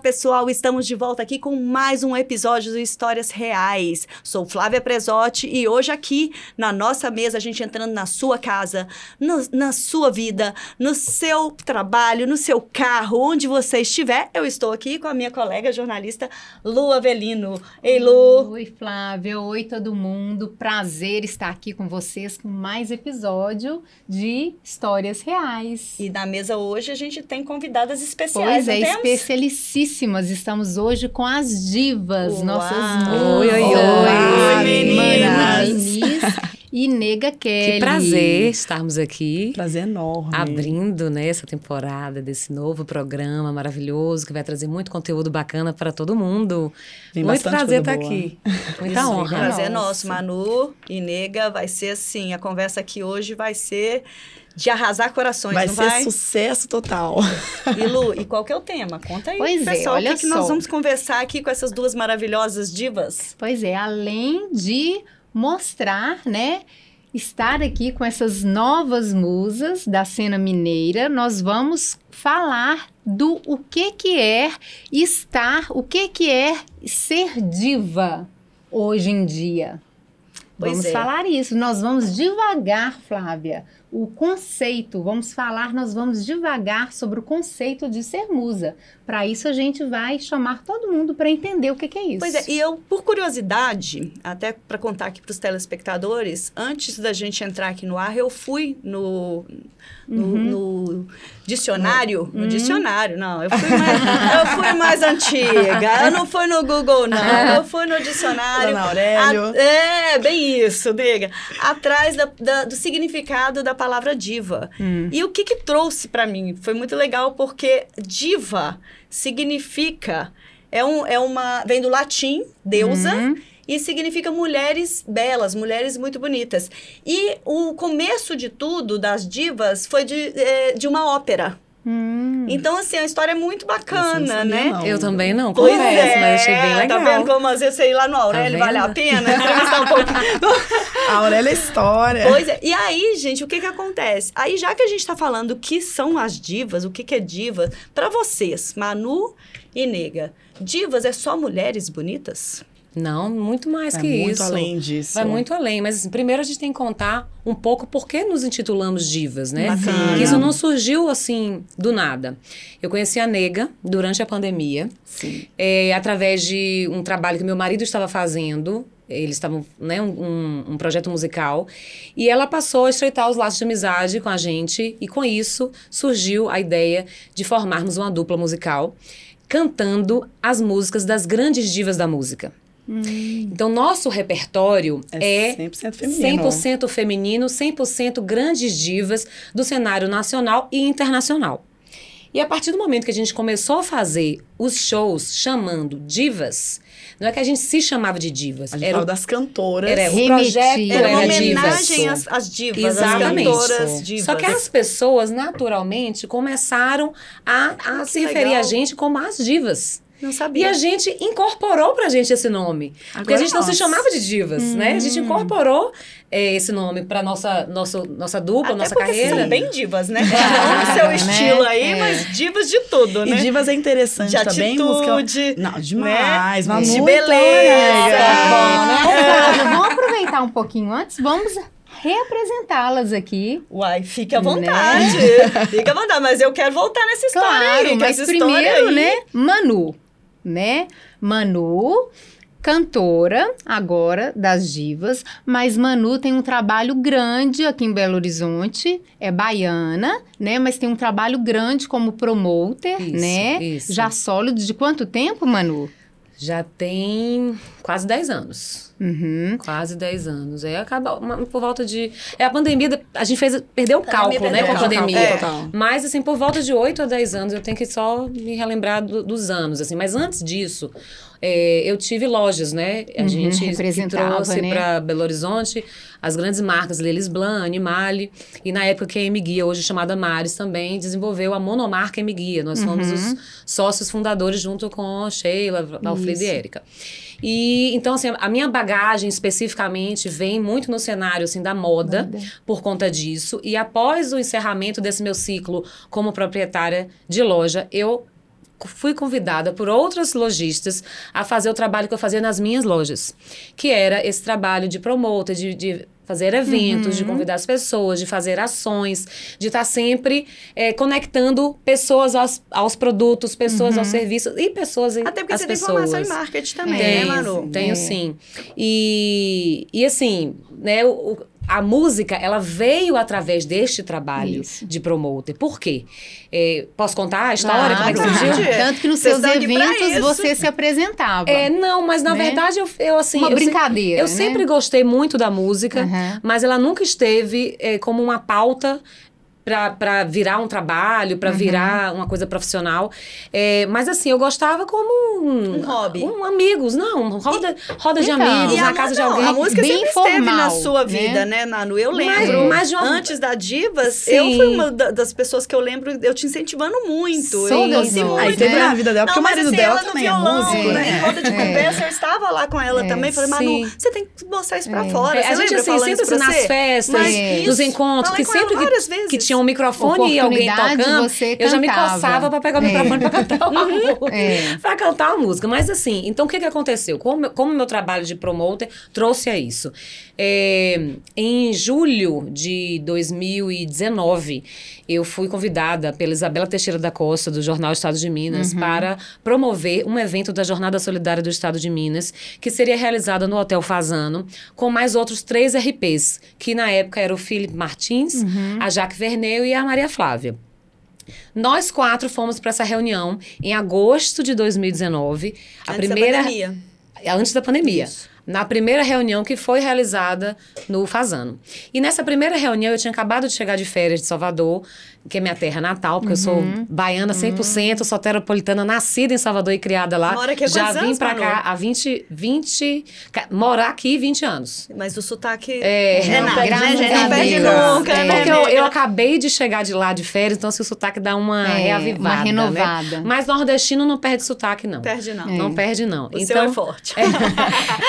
Pessoal, estamos de volta aqui com mais um episódio do Histórias Reais. Sou Flávia Presotti e hoje aqui na nossa mesa, a gente entrando na sua casa, no, na sua vida, no seu trabalho, no seu carro, onde você estiver, eu estou aqui com a minha colega jornalista Lu Avelino. Ei, Lu! Oi, Flávia, oi todo mundo. Prazer estar aqui com vocês com mais episódio de Histórias Reais. E na mesa hoje a gente tem convidadas especiais, Pois é, especialicíssimas. Estamos hoje com as divas, Uau! nossas Oi, oi, oi. Manu meninas. E Nega Kelly. Que prazer estarmos aqui. Prazer enorme. Abrindo né, essa temporada desse novo programa maravilhoso que vai trazer muito conteúdo bacana para todo mundo. Vem muito prazer estar boa. aqui. Muita Isso, honra. Prazer é nosso, Manu e Nega. Vai ser assim, a conversa aqui hoje vai ser de arrasar corações, Vai não ser vai? sucesso total. E Lu, e qual que é o tema? Conta aí, Pois é, pessoal, olha o que, que nós vamos conversar aqui com essas duas maravilhosas divas? Pois é, além de mostrar, né? Estar aqui com essas novas musas da cena mineira, nós vamos falar do o que que é estar, o que que é ser diva hoje em dia. Pois vamos é. falar isso. Nós vamos devagar, Flávia, o conceito. Vamos falar, nós vamos devagar sobre o conceito de ser musa. Para isso a gente vai chamar todo mundo para entender o que que é isso. Pois é, e eu, por curiosidade, até para contar aqui para os telespectadores, antes da gente entrar aqui no ar, eu fui no, no, Uhum. no dicionário. No dicionário, não. Eu fui, mais, eu fui mais antiga. Eu não fui no Google, não. Eu fui no dicionário. Dona Aurélio. A- é, bem isso, diga. Atrás da- da- do significado da palavra diva. Hum. E o que que trouxe para mim? Foi muito legal porque diva significa é, um, é uma vem do latim deusa Uhum. e significa mulheres belas, mulheres muito bonitas. E o começo de tudo das divas foi de, eh, de uma ópera. Hum. Então assim a história é muito bacana, né? não. Eu também não, Pois confesso, é, mas achei bem legal. Tá vendo como às vezes você ir lá no Aurélio Tá vale a pena entrevistar um pouquinho. A Aurélia é história. Pois é. E aí, gente, o que que acontece? Aí, já que a gente tá falando o que são as divas, o que que é diva, pra vocês, Manu e Nega, divas é só mulheres bonitas? Não, muito mais É que muito isso. além disso. Vai muito além, mas assim, primeiro a gente tem que contar um pouco por que nos intitulamos divas, né? Bacana. Que isso não surgiu assim do nada. Eu conheci a Nega durante a pandemia, é, através de um trabalho que meu marido estava fazendo. Eles estavam, né, um, um, um projeto musical. E ela passou a estreitar os laços de amizade com a gente. E com isso surgiu a ideia de formarmos uma dupla musical, cantando as músicas das grandes divas da música. Então, nosso repertório É é 100% feminino. 100% feminino, 100% grandes divas do cenário nacional e internacional. E a partir do momento que a gente começou a fazer os shows chamando divas, não é que a gente se chamava de divas, A gente era, o- das cantoras. era o Remetia. projeto Era uma era divas. homenagem às, às divas, Exatamente. às cantoras divas. Só que as pessoas, naturalmente, começaram a, a se que referir legal. a gente como as divas. Não E sabia. a gente incorporou pra gente esse nome. porque a Agora gente não se chamava de divas, né? A gente Hum. incorporou eh, esse nome pra nossa, nosso, nossa dupla, Até nossa carreira. são bem divas, né? Cada um no seu né? estilo aí, É. mas divas de tudo, E né? divas é interessante de também. atitude, música... Não, demais. né? Mas de muito beleza. legal. Ô, Flávia, vamos aproveitar um pouquinho antes, vamos reapresentá-las aqui. Uai, fique à Né? vontade. Fique à vontade, mas eu quero voltar nessa história Claro, aí. que mas essa história primeiro, aí- né, Manu, né? Manu, cantora agora das divas, mas Manu tem um trabalho grande aqui em Belo Horizonte, é baiana, né? Mas tem um trabalho grande como promoter, Isso, né? isso. Já sólido de quanto tempo, Manu? Já tem quase 10 anos. Uhum. Quase 10 anos. Aí acaba uma- por volta de. É a pandemia, a gente fez, perdeu o cálculo, né, com a pandemia. é. Mas, assim, por volta de 8 a 10 anos, eu tenho que só me relembrar do- dos anos, assim. Mas antes disso, é, eu tive lojas, né? A Uhum, gente trouxe né? para Belo Horizonte as grandes marcas Lelis Blanc, Animale. E na época que a M Guia, hoje chamada Mares, também desenvolveu a monomarca M Guia. Nós fomos Uhum. os sócios fundadores junto com a Sheila, Valfrida e. Érica. E então assim, a minha bagagem especificamente vem muito no cenário assim da moda, Moda. por conta disso. E após o encerramento desse meu ciclo como proprietária de loja, eu fui convidada por outras lojistas a fazer o trabalho que eu fazia nas minhas lojas, que era esse trabalho de promoter, de, de fazer eventos, de convidar as pessoas, de fazer ações, de estar sempre eh, conectando pessoas aos, aos produtos, pessoas aos serviços e pessoas em- Até porque você tem pessoas. formação em marketing também, Tenho, né, Manu? tenho É. sim. E, e assim, né, o- o- a música, ela veio através deste trabalho Isso. de promoter. Por quê? É, posso contar a história? como é que Claro. surgiu? Tanto que nos Vocês seus eventos você se apresentava. É, não, mas na Né? verdade eu, eu assim. Uma eu se- brincadeira, Eu né? sempre gostei muito da música. Mas ela nunca esteve é, como uma pauta para virar um trabalho, Uhum. para virar uma coisa profissional. É, mas assim, eu gostava como um, Um hobby. Um amigos, não, roda, roda de Então, amigos, E na casa de não, alguém. a música Bem sempre esteve na sua né? vida, né, Nanu? Eu lembro. mais de uma- Antes da Divas, Sim. eu fui uma da- das pessoas que eu lembro, eu te incentivando muito. Todas eu muito. Aí teve né? na vida dela, porque o mas marido assim, dela ela no também é violão, músico, né? né? Em roda de É. conversa, eu estava lá com ela É. também. Falei, Manu, Sim. você tem que mostrar isso pra É. fora. É, você a gente, assim, sempre pra nas festas, Mas É. nos encontros, que sempre que, várias vezes. que tinha um microfone e alguém tocando, você eu já me coçava pra pegar o É. microfone pra cantar uma música. É. Pra cantar uma música. Mas assim, então o que, que aconteceu? Como, como meu trabalho de promoter trouxe a isso? É, em julho de 2019, eu fui convidada pela Isabela Teixeira da Costa, do Jornal Estado de Minas, para promover um evento da Jornada Solidária do Estado de Minas, que seria realizada no Hotel Fazano, com mais outros três RPs, que na época era o Felipe Martins, a Jaque Verneu e a Maria Flávia. Nós quatro fomos para essa reunião em agosto de 2019. A Antes da primeira pandemia. antes da pandemia. Isso. Na primeira reunião que foi realizada no Fazano. E nessa primeira reunião, eu tinha acabado de chegar de férias de Salvador, que é minha terra natal, porque eu sou Uhum. baiana 100%, soteropolitana, nascida em Salvador e criada lá. Mora aqui há Já vim Manu? cá há 20, 20. ca- Morar aqui 20 anos. Mas o sotaque É, é não, nada, né, graças Não perde nunca, É. né, Porque eu, eu acabei de chegar de lá de férias, então assim, o sotaque dá uma É, reavivada. uma né? renovada. Mas nordestino não perde sotaque, não. Perde não. Não perde, não. O então, seu é forte.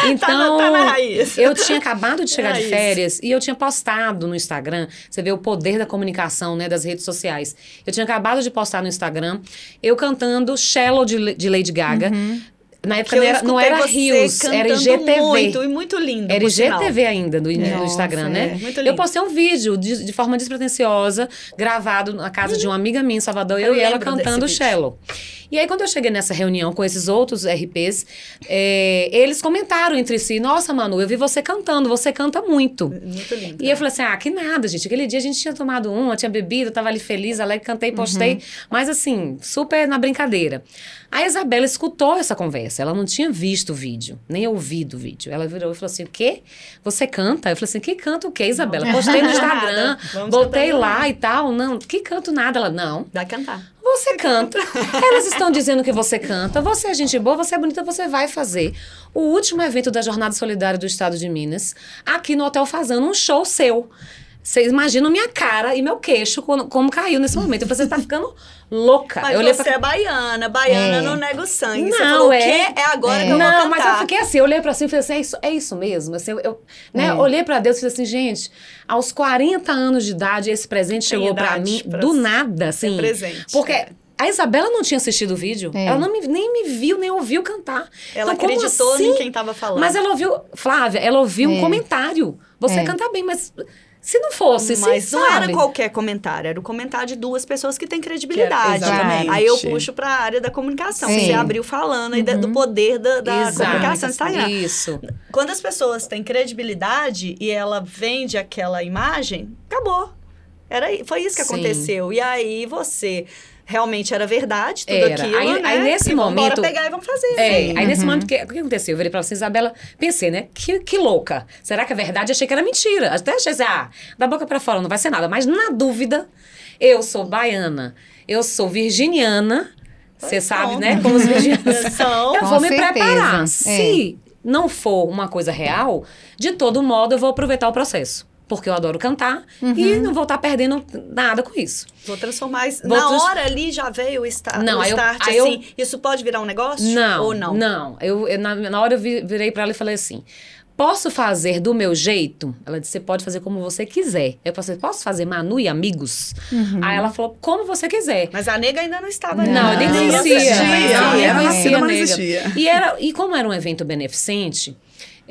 então, Tá na- tá na raiz. eu tinha acabado de chegar de Raiz. férias e eu tinha postado no Instagram. Você vê o poder da comunicação, né, das redes sociais. Eu tinha acabado de postar no Instagram eu cantando Shallow de, de Lady Gaga. Na época eu não era, não era Rios, era IGTV. Muito, e muito lindo, Era. IGTV ainda no, no Nossa, Instagram, é. né? Muito Eu lindo. postei um vídeo de, de forma despretensiosa, gravado na casa de uma amiga minha em Salvador, eu, Eu e ela cantando desse vídeo. E aí, quando eu cheguei nessa reunião com esses outros RPs, é, eles comentaram entre si: Nossa, Manu, eu vi você cantando, você canta muito. Muito lindo. E eu falei assim: ah, que nada, gente. Aquele dia a gente tinha tomado uma, tinha bebido, tava ali feliz, alegre, cantei, postei. Mas assim, super na brincadeira. A Isabela escutou essa conversa. Ela não tinha visto o vídeo, nem ouvido o vídeo. Ela virou e falou assim: o quê? Você canta? Eu falei assim: que canta o quê, Isabela? Postei no Instagram, botei lá e tal. Não, que canto nada. Ela, não. Dá cantar. Você canta. Elas estão dizendo que você canta. Você é gente boa, você é bonita, você vai fazer o último evento da Jornada Solidária do Estado de Minas, aqui no Hotel Fazendo, um show seu. Vocês imaginam minha cara e meu queixo quando- como caiu nesse momento. Eu falei, você tá ficando louca. Mas eu olhei você pra... é baiana, baiana É. não nega o sangue. você Não, falou, o é. quê? É agora É. que eu vou Não, mas eu fiquei assim, eu olhei pra cima e falei assim, é isso, é isso mesmo. Assim, eu, eu, né, É. olhei pra Deus e falei assim, gente, aos 40 anos de idade, esse presente Tem chegou pra mim pra do ser nada, assim. presente. Porque a Isabela não tinha assistido o vídeo. É. Ela não me, nem me viu, nem ouviu cantar. Ela Então, como acreditou assim? em quem tava falando. Mas ela ouviu, Flávia, ela ouviu um É. comentário. Você É. canta bem, mas se não fosse, se, Mas não sabe? era qualquer comentário, era o comentário de duas pessoas que têm credibilidade. Que. Aí eu puxo pra área da comunicação. Sim. Você abriu falando aí da- do poder da, da Exato. comunicação no Instagram. Isso. Quando as pessoas têm credibilidade e ela vende aquela imagem, acabou. Era, foi isso que Sim. aconteceu. E aí você realmente era verdade tudo Era. aquilo, Aí- né? aí nesse e momento- pegar e vamos fazer. É, Sim. aí nesse Uhum. momento, que- o que aconteceu? Eu virei pra você, Isabela, pensei, né? Que, que louca. Será que é verdade? Achei que era mentira. Até achei assim, ah, da boca pra fora não vai ser nada. Mas na dúvida, eu sou baiana, eu sou virginiana, você sabe, né? Como os virginianos São. Eu Com vou me certeza. preparar. É. Se não for uma coisa real, de todo modo eu vou aproveitar o processo. Porque eu adoro cantar e Uhum. não vou estar perdendo nada com isso. Vou transformar isso. Vou Na trans- hora ali já veio o, sta Não, o aí eu- start, aí eu- assim. Isso pode virar um negócio? Não, Ou não? Não, eu, eu- na, na hora eu vi- virei pra ela e falei assim: posso fazer do meu jeito? Ela disse, você pode fazer como você quiser. Eu falei, posso fazer Manu e amigos? Uhum. Aí ela falou, como você quiser. Mas a nega ainda não estava Não, Não, eu nem não conhecia. existia. Não, Ela nem era conhecia nascida, a mas não nega. existia. E, era, e como era um evento beneficente,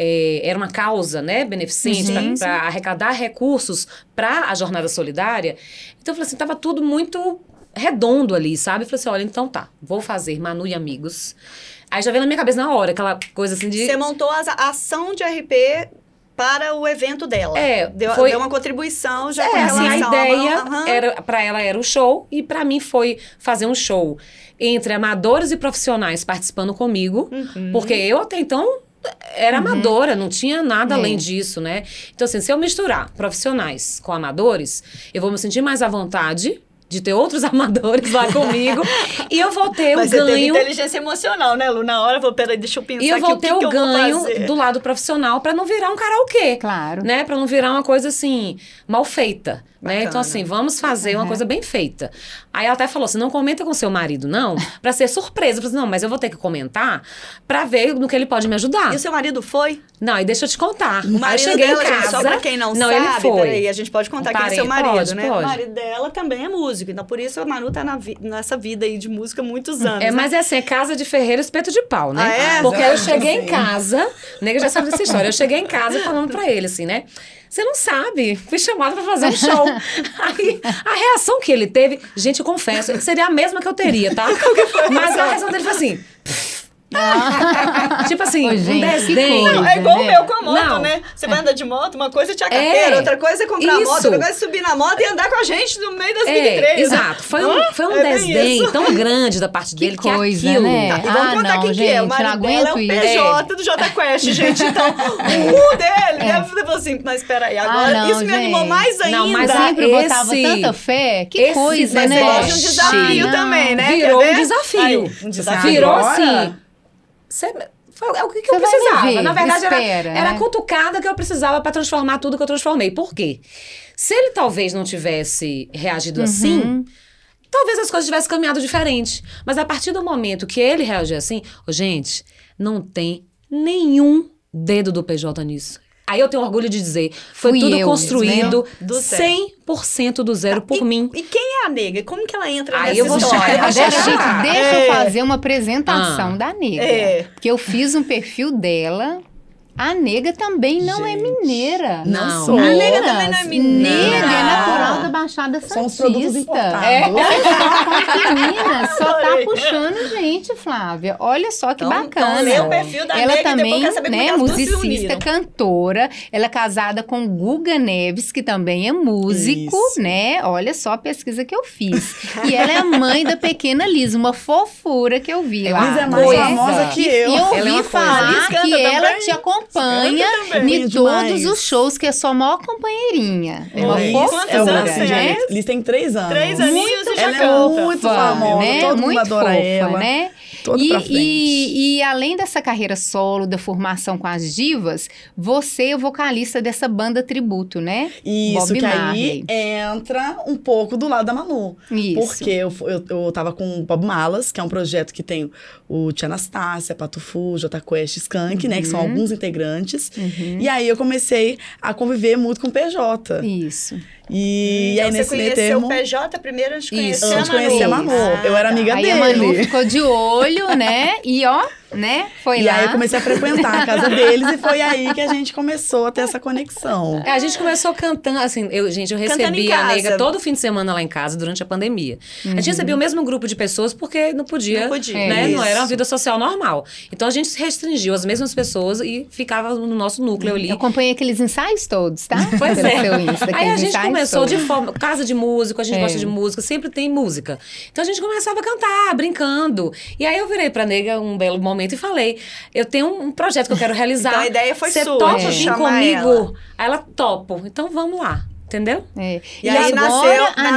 é, era uma causa, né, beneficente Uhum. para arrecadar recursos para a jornada solidária. Então eu falei assim, tava tudo muito redondo ali, sabe? Eu falei assim, olha, então tá, vou fazer Manu e amigos. Aí já veio na minha cabeça na hora, aquela coisa assim de Você montou a ação de RP para o evento dela. É, Deu, foi- deu uma contribuição já com É, assim, a ideia Aham. era para ela era o show e para mim foi fazer um show entre amadores e profissionais participando comigo, Uhum. porque eu até então era amadora, não tinha nada É. além disso, né? Então assim, se eu misturar profissionais com amadores, eu vou me sentir mais à vontade de ter outros amadores lá comigo e eu vou ter Mas o você teve ganho inteligência emocional, né, Lu? Na hora, eu vou, peraí, deixa eu pensar e eu aqui vou o que ter que o vou ganho do lado profissional para não virar um karaokê Claro. né? Pra não virar uma coisa assim, mal feita. Né? Então, assim, vamos fazer uma Uhum. coisa bem feita. Aí ela até falou assim: não comenta com seu marido, não, pra ser surpresa. Eu falei assim, não, mas eu vou ter que comentar pra ver no que ele pode me ajudar. E o seu marido foi? Não, e deixa eu te contar. O aí eu marido cheguei dela, em gente, casa. só pra quem não, não sabe, ele foi. peraí, a gente pode contar Um quem é seu marido, pode, né? pode. O marido dela também é músico, então por isso a Manu tá na vi- nessa vida aí de música há muitos anos. É, né? mas é assim, é casa de ferreiro, espeto de pau, né? Ah, é? Porque eu cheguei em casa, o nega já sabe dessa história. Eu cheguei em casa falando pra ele assim, né? Você não sabe, fui chamada pra fazer um show. Aí, a reação que ele teve, gente, eu confesso, seria a mesma que eu teria, tá? Mas a reação dele foi assim. tipo assim, Ô, gente, um que desdém. coisa. Não, é igual o né? meu com a moto, Não. né? Você vai andar de moto, uma coisa é tirar É. carteira, outra coisa é comprar a Isso. moto, outra coisa é subir na moto e andar com a gente no meio das Big É, Três. exato. Foi um, foi um É bem desdém isso. tão grande da parte dele que, coisa, aquilo. né? Tá, e vamos Ah, contar não, quem que é. O gente, marido dela é o aguento isso. PJ do Jota Quest, gente. Então, o dele, né? Você falou assim, mas peraí, agora Ah, não, isso me animou gente. mais ainda. Não, mas Sempre esse- botava tanta fé. Que esse coisa, Mas né? você gosta de um desafio Ah, também, né? Virou um desafio. Um. Virou assim. Foi, é o que, que eu precisava. ver, Na verdade, era, espera, era a né? cutucada que eu precisava pra transformar tudo que eu transformei. Por quê? Se ele talvez não tivesse reagido assim, Uhum. talvez as coisas tivessem caminhado diferente. Mas a partir do momento que ele reagiu assim, ô, gente, não tem nenhum dedo do PJ nisso. Aí eu tenho orgulho de dizer, foi Fui tudo eu, construído né? Do zero. 100% do zero por e, mim. E quem é a nega? Como que ela entra Aí nessa eu vou história? chegar, Deixa, gente, deixa É. eu fazer uma apresentação Ah. da nega. É. Porque eu fiz um perfil dela. A nega também não é Gente, mineira. não Não. sou. A nega também não é mineira. Nega é natural da Baixada São Santista. importados. Menina, só tá puxando gente, Flávia. Olha só que Então- bacana. então o perfil da ela nega e também, eu né, musicista, cantora. Ela é casada com Guga Neves, que também é músico, Isso. né? Olha só a pesquisa que eu fiz. E ela é a mãe da pequena Liz, uma fofura que eu vi É lá. Liz é mais famosa que E eu. eu Ela é ouvi Liz falar que ela te acompanha Em Demais. todos os shows, que é sua maior companheirinha. É uma fofura. É assim, gente. Liz tem três anos. Três aninhos e já Ela é muito famosa, né? todo Muito mundo adora fofa, ela. né? Todo e, pra frente. e, e além dessa carreira solo, da formação com as divas, você é o vocalista dessa banda tributo, né? Isso, Bob que Marley. aí entra um pouco do lado da Manu. Isso. Porque eu, eu, eu tava com o Bob Malas, que é um projeto que tem o Tia Anastácia, Patufu, J Quest, Skank, né? Que são Uhum. alguns integrantes. Uhum. E aí eu comecei a conviver muito com o PJ. Isso. E, e aí Então, nesse você meio conheceu termo... o PJ primeiro antes de Isso, conhecer Antes de a Manu. conhecer a Manu. Ah, eu era amiga aí dele. a Manu ficou de olho, né? E ó, né? Foi e lá. aí eu comecei a frequentar a casa deles e foi aí que a gente começou a ter essa conexão. É, A gente começou cantando, assim, eu, gente, eu Cantando em recebi a nega todo fim de semana lá em casa durante a pandemia. A gente recebia o mesmo grupo de pessoas porque não podia, Não podia. né? É, não era uma vida social normal. Então a gente se restringiu as mesmas pessoas e ficava no nosso núcleo ali. Eu acompanhei aqueles ensaios todos, tá? Pois Pelo é. seu Insta, Aí a gente começou de todos. forma. Casa de músico, a gente É. gosta de música, sempre tem música. Então a gente começava a cantar, brincando. E aí eu virei pra nega um belo momento e falei: eu tenho um projeto que eu quero realizar. Então a ideia foi Você sua, topa de vir comigo? ela. Aí ela topo. Então vamos lá. Entendeu? É. E aí agora nasceu- a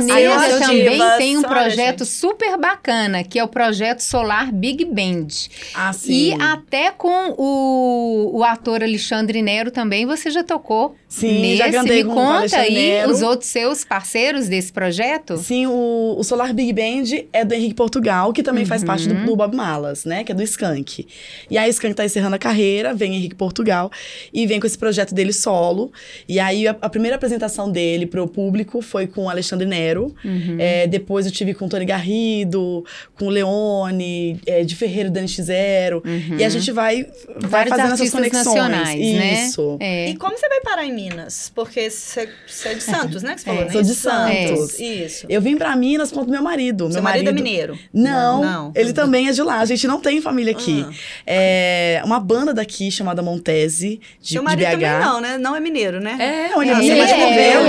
as também divas. tem um projeto gente. super bacana, que é o projeto Solar Big Band. Ah, sim. E até com o, o ator Alexandre Nero também você já tocou Sim, nesse. já cantei Me com o conta aí Nero. os outros seus parceiros desse projeto. Sim, o, o Solar Big Band é do Henrique Portugal, que também faz parte do, do Bob Malas, né? Que é do Skank. E aí o Skank tá encerrando a carreira, vem Henrique Portugal e vem com esse projeto dele solo. E aí a, a primeira apresentação dele pro público foi com o Alexandre Nero. É, depois eu tive com o Tony Garrido, com o Leone, é, de Ferreiro Dani X0. E a gente vai, vai Vários fazendo essas conexões. nacionais, né? Isso. É. E como você vai parar em Minas? Porque você é de Santos, né? Que você falou, É. né? Sou de Santos. Isso. Eu vim pra Minas com o meu marido. Seu meu marido é mineiro? Não, Não. ele também é de lá. A gente não tem família aqui. Ah. É uma banda daqui chamada Montese, de, Seu de marido BH. também não, né? Não é mineiro, né? É, Não, ele é é, de é.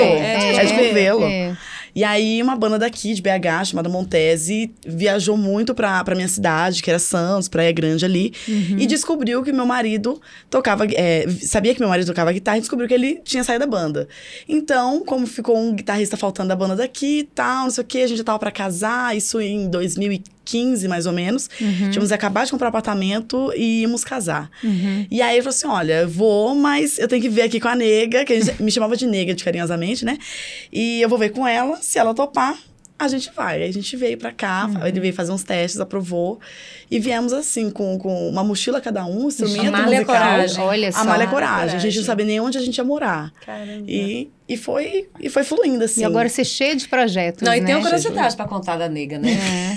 É, É de Curvelo. é. E aí, uma banda daqui, de BH, chamada Montese, viajou muito pra, pra minha cidade, que era Santos, Praia Grande ali, Uhum. e descobriu que meu marido tocava. é, sabia que meu marido tocava guitarra e descobriu que ele tinha saído da banda. Então, como ficou um guitarrista faltando da banda daqui e tal, não sei o quê, a gente já tava pra casar, isso em 2015, mais ou menos. Uhum. Tínhamos acabado de comprar um apartamento e íamos casar. Uhum. E aí ele falou assim: olha, eu vou, mas eu tenho que ver aqui com a nega, que a gente me chamava de nega de carinhosamente, né? E eu vou ver com ela, se ela topar. A gente vai. Aí a gente veio pra cá, Uhum. ele veio fazer uns testes, aprovou. E viemos assim, com, com uma mochila cada um, instrumento Malha musical. coragem. Olha só. A malha Malha coragem. A gente coragem. não sabia nem onde a gente ia morar. Caramba. E, e, foi, e foi fluindo, assim. E agora você é cheio de projetos, Não, e né? tem uma curiosidade pra contar da nega, né?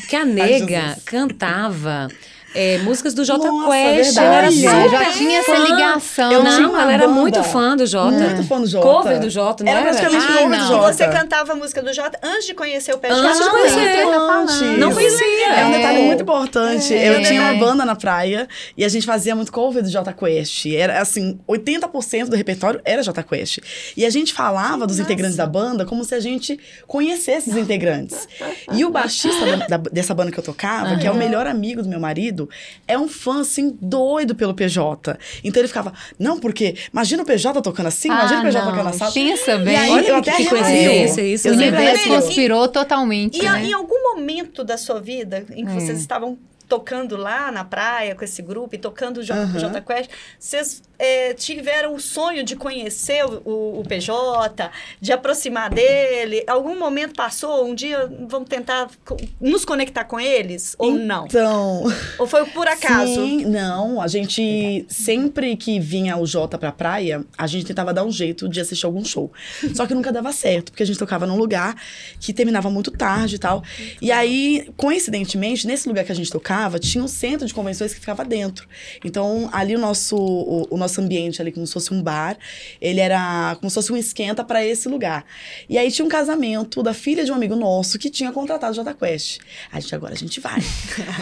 É. Que a Ai, nega Jesus. cantava é, músicas do Jota Nossa, Quest. verdade. Ela era super já tinha essa fã. ligação. Eu Não, ela era banda. muito fã do Jota. Muito fã do Jota. Cover do Jota, não Era era? praticamente Ah, cover do não. E Jota. você cantava a música do Jota antes de conhecer o Pé de Antes de conhecer. Antes. Não conhecia. É um É. detalhe muito importante. É. Eu tinha uma É. banda na praia e a gente fazia muito cover do Jota Quest. Era assim, 80% do repertório era Jota Quest. E a gente falava dos integrantes da banda como se a gente conhecesse os integrantes. E o baixista da- da- dessa banda que eu tocava, que é o melhor amigo do meu marido, é um fã assim doido pelo PJ. Então ele ficava, não, porque imagina o PJ tocando assim, imagina Ah, o PJ não. tocando assim. Pensa E bem. aí, Olha eu que até coincidência arrepio. isso, Eu né? O universo E- conspirou totalmente, E, né? em algum momento da sua vida em que É. vocês estavam tocando lá na praia com esse grupo e tocando o J, Aham. Jota Quest, vocês é, tiveram o sonho de conhecer o, o- o PJ, de aproximar dele? Algum momento passou? Um dia vamos tentar nos conectar com eles? Ou não? Então, Ou foi por acaso? Sim, não. A gente, sempre que vinha o Jota pra praia, a gente tentava dar um jeito de assistir algum show. Só que nunca dava certo, porque a gente tocava num lugar que terminava muito tarde e tal. E aí, coincidentemente, nesse lugar que a gente tocava, tinha um centro de convenções que ficava dentro. Então, ali o nosso, o, o nosso ambiente, ali como se fosse um bar, ele era como se fosse um esquenta pra esse lugar. E aí tinha um casamento da filha de um amigo nosso que tinha contratado o Jota Quest. A gente, agora a gente vai.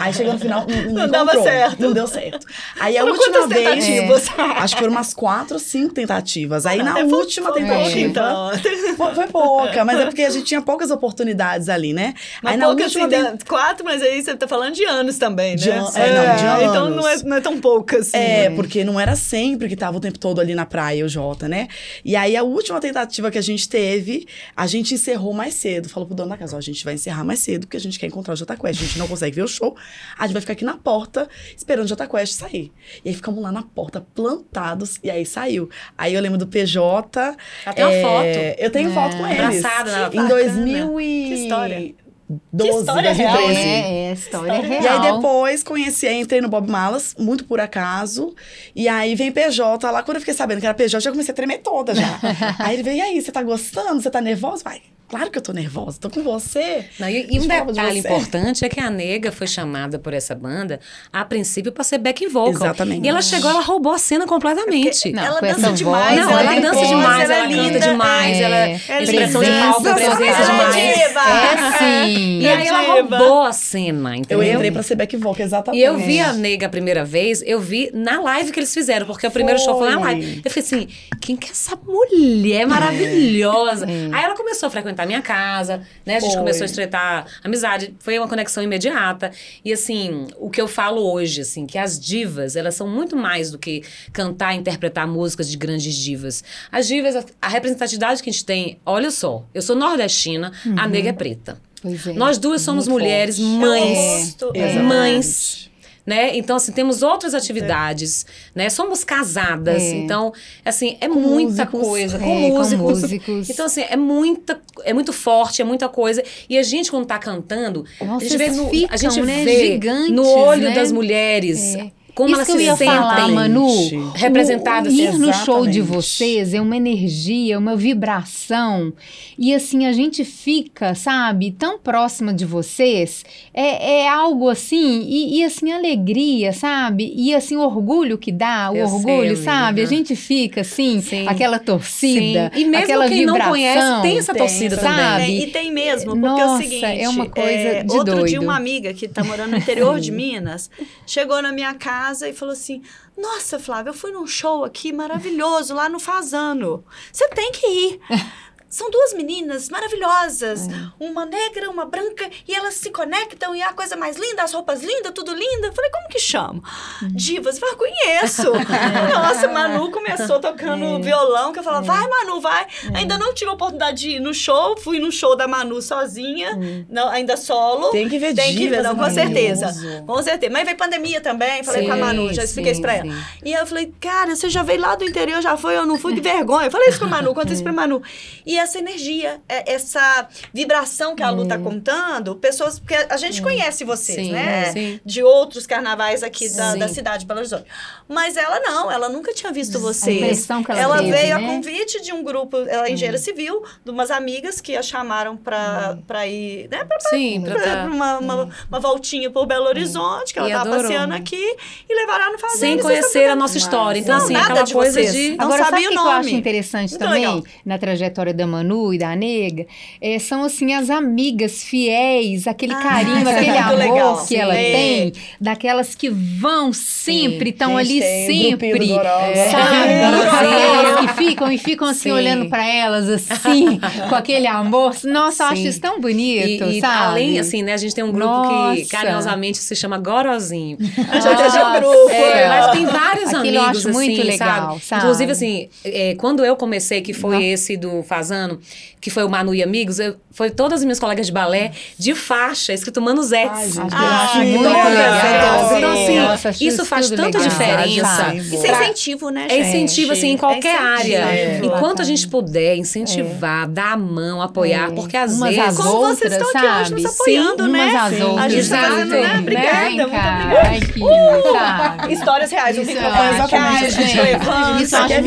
Aí chegou no final, não, Não dava encontrou, certo. Não deu certo. Aí a Foram última vez. tentativas? Acho que foram umas quatro, cinco tentativas. Aí na foi- última foi tentativa. então. Foi, foi pouca, mas é porque a gente tinha poucas oportunidades ali, né? Mas aí na poucas, última assim, da- quatro, mas aí você tá falando de anos também, né? De an- é, não, de Então não é, não é tão poucas. assim, É, né? porque não era sempre que tava o tempo todo ali na praia o Jota, né? E aí a última tentativa que a gente teve, a gente encerrou mais cedo. Falou pro dono da casa, ó, a gente vai encerrar mais cedo, porque a gente quer encontrar o Jota Quest. A gente não consegue ver o show, a gente vai ficar aqui na porta esperando o Jota Quest sair. E aí ficamos lá na porta, plantados, e aí saiu. Aí eu lembro do PJ. Até uma é, foto. Eu tenho É. foto com eles. Abraçada na- Em Bacana. 2000 e... Que história. 12, Que história real, 2013. É, é, história História real. E aí depois conheci, entrei no Bob Malas, muito por acaso. E aí vem PJ lá. Quando eu fiquei sabendo que era PJ, eu já comecei a tremer toda já. aí ele veio, e aí, você tá gostando? Você tá nervosa? Vai. Claro que eu tô nervosa, tô com você. Não, e, e um de detalhe você. importante é que a nega foi chamada por essa banda a princípio para ser back vocal. Exatamente. E ela chegou, ela roubou a cena completamente. Não, ela dança essa demais, voz, Não, ela, ela tem dança voz, demais, ela ela é canta linda, demais, é. ela É expressão de palco, presença presença. demais. É sim. E aí ela roubou a cena, entendeu? Eu entrei pra ser back vocal, exatamente. E eu vi a nega a primeira vez, eu vi na live que eles fizeram, porque o primeiro show foi na live. Eu falei assim: quem que é essa mulher maravilhosa? É. Aí ela começou a frequentar frequentar a minha casa, né? A gente Foi. começou a estreitar amizade, foi uma conexão imediata. E assim, o que eu falo hoje, assim, que as divas, elas são muito mais do que cantar e interpretar músicas de grandes divas. As divas, a- a representatividade que a gente tem, olha só, eu sou nordestina, a nega é preta. Pois é. Nós duas somos Muito mulheres, forte. mães, é, É. mães, né? Então, assim, temos outras atividades, né? Somos casadas, É. então, assim, é Com muita músicos. coisa. É, Com com músicos. músicos. Então, assim, é muita, é muito forte, é muita coisa. E a gente, quando tá cantando, Nossa, a gente vê, no, a ficam, gente né, vê gigantes, no olho né? das mulheres É. como Isso elas que eu se ia sentem. falar, Manu. representadas. O, o ir no show de Exatamente. vocês é uma energia, uma vibração. E assim, a gente fica, sabe, tão próxima de vocês. É, é algo assim, e, e, assim, alegria, sabe? E assim, o orgulho que dá, o Eu sei, orgulho, amiga. sabe? A gente fica assim, Sim. aquela torcida, Sim. E mesmo aquela quem vibração. não conhece, tem essa Tem, torcida sabe? também. É, e tem mesmo, porque é o Nossa, seguinte... é uma coisa de Outro dia, doido. uma amiga que tá morando no interior de Minas, chegou na minha casa e falou assim, nossa, Flávia, eu fui num show aqui maravilhoso, lá no Fazano. Você tem que ir. São duas meninas maravilhosas, uma negra, uma branca, e elas se conectam e é a coisa mais linda, as roupas lindas, tudo lindo. Eu falei, como que chama? Divas, eu falei, "Ah, conheço. Nossa, Manu começou tocando violão, que eu falava, vai, Manu, vai. Ainda não tive a oportunidade de ir no show, fui no show da Manu sozinha, não, ainda solo. Tem que ver Tem que ver, não, com certeza. Com certeza. Mas veio pandemia também, falei Sim, com a Manu, já expliquei sim, isso pra ela. sim. E aí eu falei, cara, você já veio lá do interior, já foi, eu não fui, que vergonha. Eu falei isso pra Manu, contei isso pra Manu. E essa energia, é- essa vibração que a Lu tá contando, pessoas, porque a gente conhece vocês, Sim, né? sim. De outros carnavais aqui da, da cidade de Belo Horizonte. Mas ela não, ela nunca tinha visto vocês. impressão que ela teve, veio a né? convite de um grupo, ela é engenheira civil, de umas amigas que a chamaram pra, pra ir, né? Pra, Sim, pra pra- tá- pra uma, uma, uma voltinha por Belo Horizonte, que ela E tava adorou. passeando aqui, e levaram ela no fazenda. Sem conhecer a nossa história. Então, Não, assim, aquela de coisa de. Não Agora, sabe sabia o que o eu acho nome. interessante Muito também legal. na trajetória da Manu e da Nega? É, são, assim, as amigas fiéis, aquele Ah, carinho, é aquele muito amor legal. que ela Sim. tem, daquelas que vão sempre, estão Gente, ali sempre. Sabe? É. Aquelas que ficam e ficam assim Sim. olhando pra elas assim, com aquele amor. Nossa, eu acho isso tão bonito, E, e sabe? além, assim, né, a gente tem um grupo que Nossa. carinhosamente se chama Gorozinho. Já Nossa, tem um grupo. É, né? mas tem vários Aquilo eu amigos, acho muito assim, legal, sabe? sabe? Inclusive, assim, é, quando eu comecei, que foi esse do Que foi o Manu e Amigos, eu, foi todas as minhas colegas de balé de faixa, escrito Manu Zets. Ai, Ah, muito todas, legal. Então, assim, Nossa, isso faz tanta legal, diferença. sabe? Isso é incentivo, né, É incentivo, assim, em qualquer É área. É. Enquanto a gente puder incentivar, dar a mão, apoiar, É. porque às Umas vezes... às Como vocês outras, estão aqui hoje sabe? nos apoiando, Sim, né? Umas às outras. A gente tá fazendo, né? Obrigada, muito obrigada. Sabe? Histórias reais, Isso exatamente. Isso é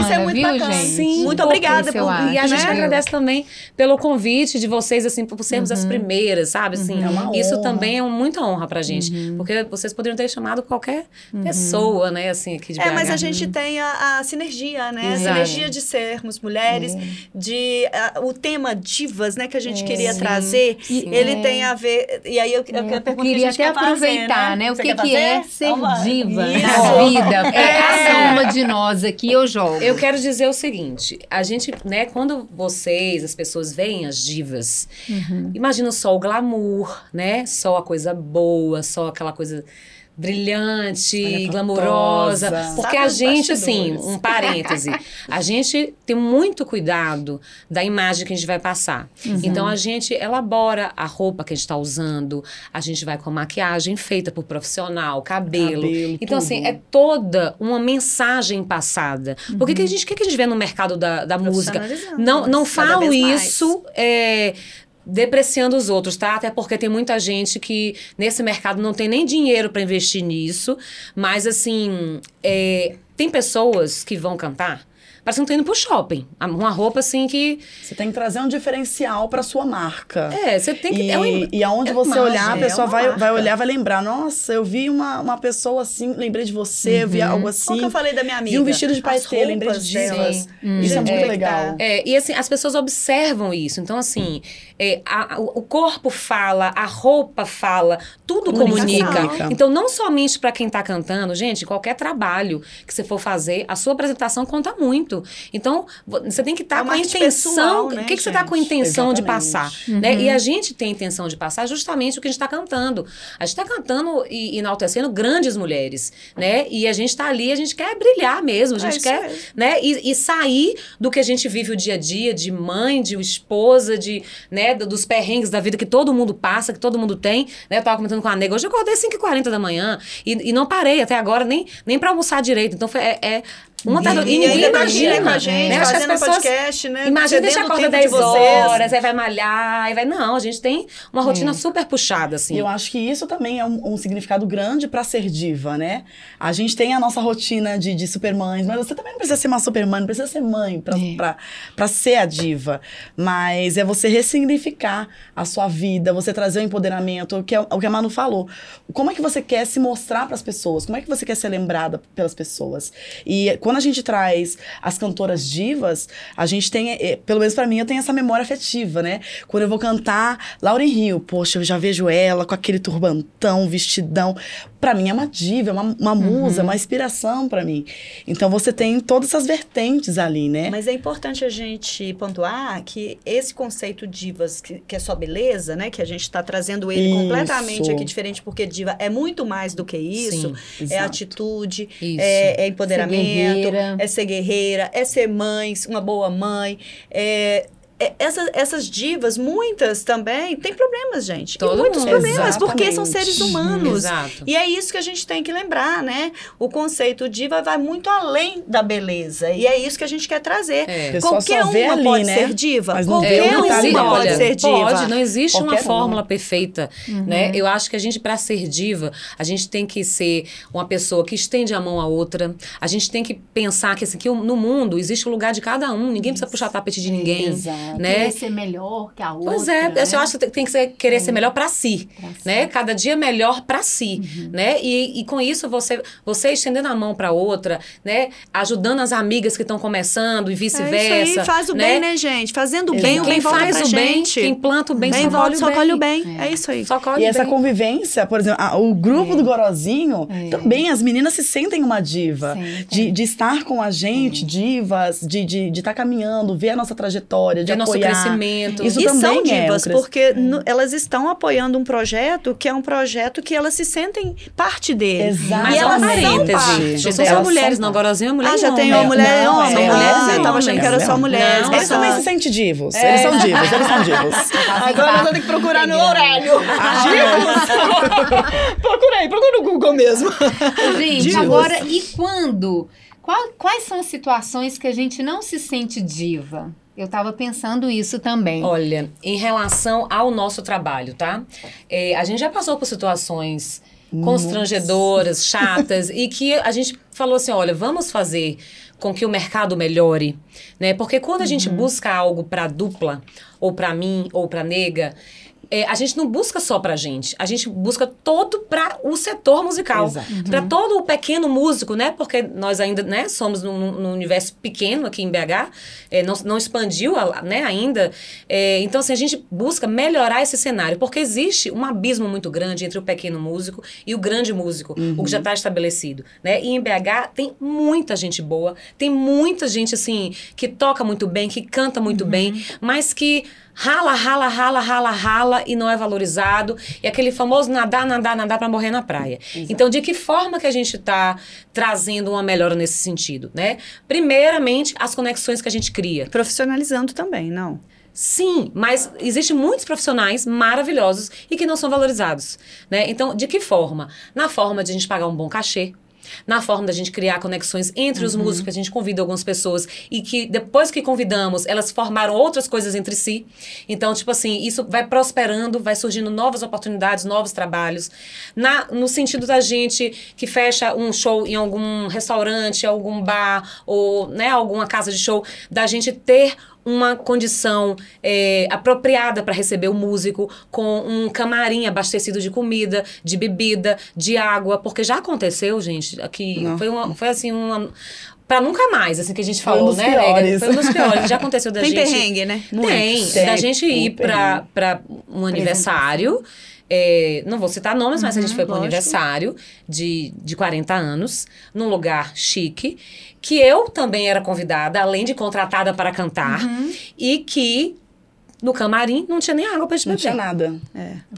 Isso é muito viu, bacana. gente? Sim, Muito porque obrigada isso eu por acho. E a gente né? agradece também pelo convite de vocês, assim, por sermos as primeiras, sabe? Assim, É uma isso também é muita honra pra gente. Porque vocês poderiam ter chamado qualquer pessoa, né, assim, aqui de É, BH. mas a gente tem a, a sinergia, né? A Exato. sinergia de sermos mulheres, de ah, o tema divas, né, que a gente É. queria Sim. trazer, E- ele é. tem a ver. E aí eu, eu, É, eu eu pergunto que queria a até quer fazer, aproveitar, né? O que, que é ser Vamos lá. diva Isso. na vida? É. É. Cada uma de nós aqui eu jogo. Eu quero dizer o seguinte, a gente, né, quando vocês, as pessoas veem as divas, imaginam só o glamour, né? Só a coisa boa, só aquela coisa brilhante, Olha, glamurosa. faltosa. Porque Sabe a gente, assim, um parêntese, a gente tem muito cuidado da imagem que a gente vai passar. Então a gente elabora a roupa que a gente está usando, a gente vai com a maquiagem feita por profissional, cabelo. Cabelo, então, assim, tudo. é toda uma mensagem passada. Porque que a gente, o que, que a gente vê no mercado da, da música? Não, não falo isso. é, depreciando os outros, tá? Até porque tem muita gente que nesse mercado não tem nem dinheiro para investir nisso, mas assim, é, tem pessoas que vão cantar, parece que não estão indo pro shopping. Uma roupa assim que. Você tem que trazer um diferencial pra sua marca. É, você tem que. E, é uma- e aonde é você imagem, olhar, a é pessoa uma vai, vai olhar, vai lembrar. Nossa, eu vi uma, uma pessoa assim, lembrei de você, eu vi algo assim. que eu falei da minha amiga? Vi um vestido de paetê, lembrei de delas. Hum. Isso é muito É, legal. É, e assim, as pessoas observam isso. Então, assim, é, a- a- o corpo fala, a roupa fala, tudo comunica. Então, não somente para quem tá cantando, gente, qualquer trabalho que você for fazer, a sua apresentação conta muito. Então, vo- você tem que estar É com a intenção. pessoal, O né, que, que você está com a intenção de Exatamente. passar? Né? E a gente tem a intenção de passar justamente o que a gente está cantando. A gente está cantando e enaltecendo grandes mulheres, né? E a gente está ali, a gente quer brilhar mesmo, a É gente isso quer né? E, e sair do que a gente vive o dia a dia, de mãe, de esposa, de, né, do- dos perrengues da vida que todo mundo passa, que todo mundo tem, né? Eu tava comentando com a nega, hoje eu acordei às 5h40 da manhã e, e não parei até agora nem, nem pra almoçar direito. Então foi, é, é uma atrás da- E, ninguém imagina, né, com a gente, né? As fazendo pessoas- podcast, né? Imagina, deixa cedendo o acorda tempo de 10 vocês. horas, aí vai malhar, aí vai... Não, a gente tem uma rotina super puxada, assim. E eu acho que isso também é um, um significado grande pra ser diva, né? A gente tem a nossa rotina de, de supermães, mas você também não precisa ser uma supermãe, não precisa ser mãe pra, É. pra, pra ser a diva. Mas é você ressignificar a sua vida, você trazer o empoderamento, o que, é, o que a Manu falou. Como é que você quer se mostrar pras pessoas? Como é que você quer ser lembrada pelas pessoas? E quando a gente traz as cantoras divas, a gente tem, eh, pelo menos pra mim, eu tenho essa memória afetiva, né? Quando eu vou cantar Lauren Hill, poxa, eu já vejo ela com aquele turbantão, vestidão. Pra mim é uma diva, é uma, uma musa, uma inspiração pra mim. Então você tem todas essas vertentes ali, né? Mas é importante a gente pontuar que esse conceito divas, que, que é só beleza, né? Que a gente está trazendo ele Isso. completamente aqui diferente, porque diva é muito mais do que isso. Sim, é atitude, Isso. é, é empoderamento, guerreira. é ser guerreira, é ser mãe, uma boa mãe. É, é- essas, essas divas, muitas também, têm problemas, gente. E Todo muitos mundo. problemas, porque são Exatamente. seres humanos. Exato. E é isso que a gente tem que lembrar, né? O conceito diva vai muito além da beleza. E é isso que a gente quer trazer. É. Qualquer uma ali, pode né? ser diva. Mas Qualquer dela. uma pode olha, ser diva. Pode, não existe uma Qualquer uma. fórmula perfeita, né? Eu acho que a gente, para ser diva, a gente tem que ser uma pessoa que estende a mão à outra. A gente tem que pensar que, assim, que no mundo existe o lugar de cada um. Ninguém precisa puxar tapete de ninguém. Exato. Né? Querer ser melhor que a outra. Pois é, né? eu acho que tem- que ser, querer ser melhor para si, Pra si. né? Cada dia melhor para si, né? E, e com isso você você estendendo a mão para outra, né? Ajudando as amigas que estão começando e É vice-versa. isso aí, faz o bem, né, gente? Fazendo o bem, o Quem bem faz o bem, gente. quem planta o bem, bem só colhe o só bem. colhe o bem. É, isso aí. Só colhe E essa bem. convivência, por exemplo, a- o grupo do Gorozinho, É. também as meninas se sentem uma diva. Sentem. De, de estar com a gente, divas, de estar de, de tá caminhando, ver a nossa trajetória, de Ver nosso apoiar. crescimento. Isso e também são é um divas, cres- porque elas estão apoiando um projeto que é um projeto que elas se sentem parte dele. Exatamente. Mas e é elas são parte Não são mulheres, não. Agorozinho é mulher Ah, já tem uma mulher Não, homem. São é, mulheres ah, eu tava achando que era só mulheres. Eles também se sentem divos. Eles são divos, eles são divos. Agora eu vou ter que procurar no Aurélio. Ah, Procurei, procura no Google mesmo. Gente, Divas. agora, e quando? Qual- quais são as situações que a gente não se sente diva? Eu tava pensando isso também. Olha, em relação ao nosso trabalho, tá? É, a gente já passou por situações constrangedoras, chatas, e que a gente falou assim: olha, vamos fazer com que o mercado melhore, né? Porque quando a gente busca algo para dupla, ou para mim, ou para nega, é, a gente não busca só pra gente, a gente busca todo para o setor musical, Exato. para todo o pequeno músico, né? Porque nós ainda, né, somos num, num universo pequeno aqui em BH, é, não, não expandiu, a- né, ainda. É, então, assim, a gente busca melhorar esse cenário, porque existe um abismo muito grande entre o pequeno músico e o grande músico, o que já está estabelecido, né? E em BH tem muita gente boa, tem muita gente, assim, que toca muito bem, que canta muito bem, mas que rala, rala, rala, rala, rala e não é valorizado. E aquele famoso nadar, nadar, nadar para morrer na praia. Então, de que forma que a gente está trazendo uma melhora nesse sentido, né? Primeiramente, as conexões que a gente cria. Profissionalizando também, não. Sim, mas existem muitos profissionais maravilhosos e que não são valorizados, né? Então, de que forma? Na forma de a gente pagar um bom cachê, na forma da gente criar conexões entre os músicos, a gente convida algumas pessoas e que depois que convidamos, elas formaram outras coisas entre si. Então, tipo assim, isso vai prosperando, vai surgindo novas oportunidades, novos trabalhos. Na, no sentido da gente que fecha um show em algum restaurante, algum bar ou né, alguma casa de show, da gente ter uma condição é, apropriada para receber o músico, com um camarim abastecido de comida, de bebida, de água, porque já aconteceu, gente, aqui Não. foi uma, foi assim uma para nunca mais, assim que a gente Foi um falou, dos né? Piores. Foi um dos piores. Já aconteceu da Tem gente perrengue, né? tem, Muitos. da Tem, gente ir para um aniversário é, não vou citar nomes, mas a gente foi para lógico. aniversário de, de 40 anos, num lugar chique, que eu também era convidada, além de contratada para cantar, e que no camarim não tinha nem água para gente Não beber. tinha nada.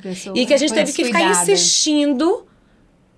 Pessoa E que a gente teve que ficar descuidada. insistindo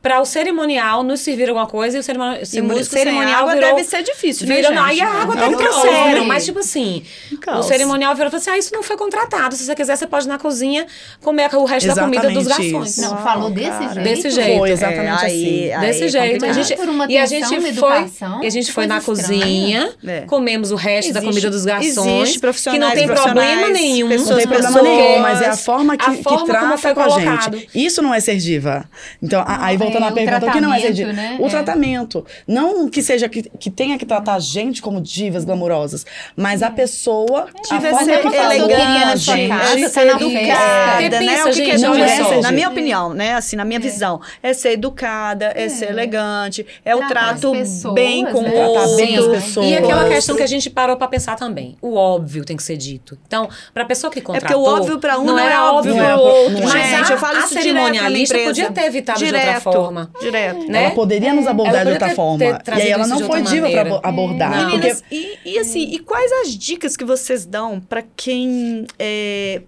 para o cerimonial nos servir alguma coisa e o cerimonial, E o cerimonial água virou deve ser difícil, né, Virou, gente? não, aí a água É até que caos, trouxeram, mas tipo assim, Um o cerimonial virou e falou assim: ah, isso não foi contratado. Se você quiser, você pode ir na cozinha comer o resto da comida dos Exatamente garçons. isso. Não, falou desse cara. jeito. Desse jeito. Foi exatamente É, aí- assim. Desse aí é jeito. A gente, Por uma e a gente uma foi, educação, e a gente que foi na coisa cozinha, É. comemos o resto da Existe- comida dos garçons, que profissionais, não tem problema nenhum. pessoas, Não tem problema nenhum, mas é a forma que, a que forma como trata foi com a gente. Isso não é ser diva. Então, aí voltando é, à o pergunta, o que não é ser diva? tratamento, né? O É. tratamento. Não que seja que, que tenha que tratar a gente como divas glamurosas, mas a pessoa. a Deve forma ser que elegante, a de tá ser educada, né? O que, que gente, é. Na minha opinião, né? Assim, na minha visão, é ser educada, é, ser elegante, é o trato pessoas, bem com né? o Tratar bem as outro. pessoas. E aquela questão que a gente parou pra pensar também. O óbvio tem que ser dito. Então, pra pessoa que É porque contratou... o óbvio pra um não, é era óbvio não é pro pro- outro, não é. Mas gente. a, eu falo a cerimonialista podia ter evitado de outra Direto, forma. Direto. Né? Ela poderia nos abordar Ela de outra ter- forma. ter e aí ela não foi diva pra maneira. abo- abordar. Meninas, Porque e, e assim, e quais as dicas que vocês dão para quem é,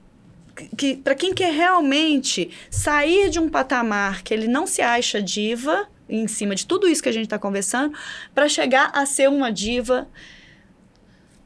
que para quem quer realmente sair de um patamar que ele não se acha diva em cima de tudo isso que a gente está conversando, para chegar a ser uma diva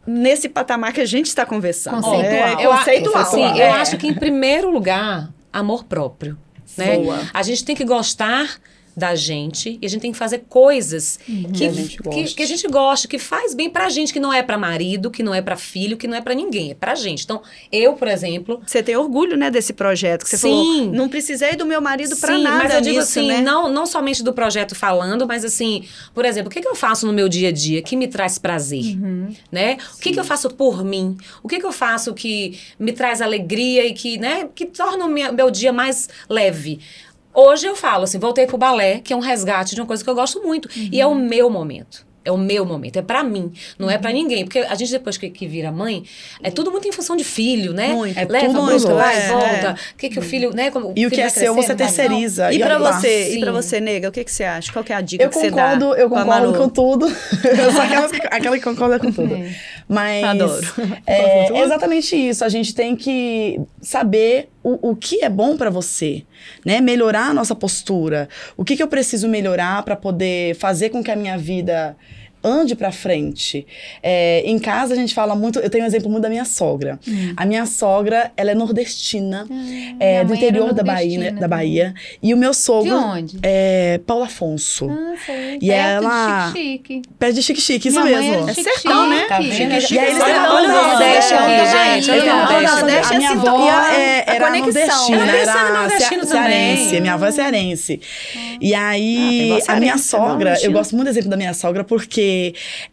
nesse patamar que a gente está conversando. Conceitual. É, Eu, a- conceitual. Assim, é. eu acho que, em primeiro lugar, amor próprio. Né? Boa. A gente tem que gostar da gente e a gente tem que fazer coisas que, Que a gente que, que a gente gosta, que faz bem pra gente, que não é pra marido, que não é pra filho, que não é pra ninguém, é pra gente. Então, eu, por exemplo, Você tem orgulho, né, desse projeto que você Sim. falou. Não precisei do meu marido para Sim, nada mas eu digo nisso, assim, né? não, não somente do projeto falando, mas assim, por exemplo, o que, que eu faço no meu dia a dia que me traz prazer, né? O que, que eu faço por mim? O que, que eu faço que me traz alegria e que, né, que torna o meu dia mais leve? Hoje eu falo assim, voltei pro balé, que é um resgate de uma coisa que eu gosto muito, e é o meu momento. É o meu momento, é pra mim, não é pra ninguém. Porque a gente, depois que, que vira mãe, é tudo muito em função de filho, né? Muito. É Leva, tudo busca, muito, vai, é, volta. O que, que o filho, né? como E o filho que é seu, você terceiriza. E pra lá. você, e Sim. para você, nega, o que, que você acha? Qual que é a dica Eu que você dá? concordo, eu concordo com tudo. Eu sou aquela, aquela que concorda com tudo. É. Mas Adoro. É, é exatamente isso. A gente tem que saber o, o que é bom pra você, né? Melhorar a nossa postura. O que, que eu preciso melhorar pra poder fazer com que a minha vida ande pra frente. É, em casa a gente fala muito, eu tenho um exemplo muito da minha sogra. A minha sogra, ela é nordestina, é, minha do interior da Bahia, nordestina da. Bahia. E o meu De sogro onde? é Paulo Afonso. Ah, sei. E Perto ela- de chique-chique. Pé de chique-chique, isso Minha mãe mesmo. É chique-chique, sertão, né? tá Chique, chique. E aí eles Olha o Nordeste aqui, gente. Olha de- Nordeste A é minha sinto- avó e a- é- a era conexão, nordestina, né? É era nordestino cea- também. cearense. Minha avó é cearense. E Ah, tem aí, vó a minha é sogra, eu gosto muito do exemplo da minha sogra porque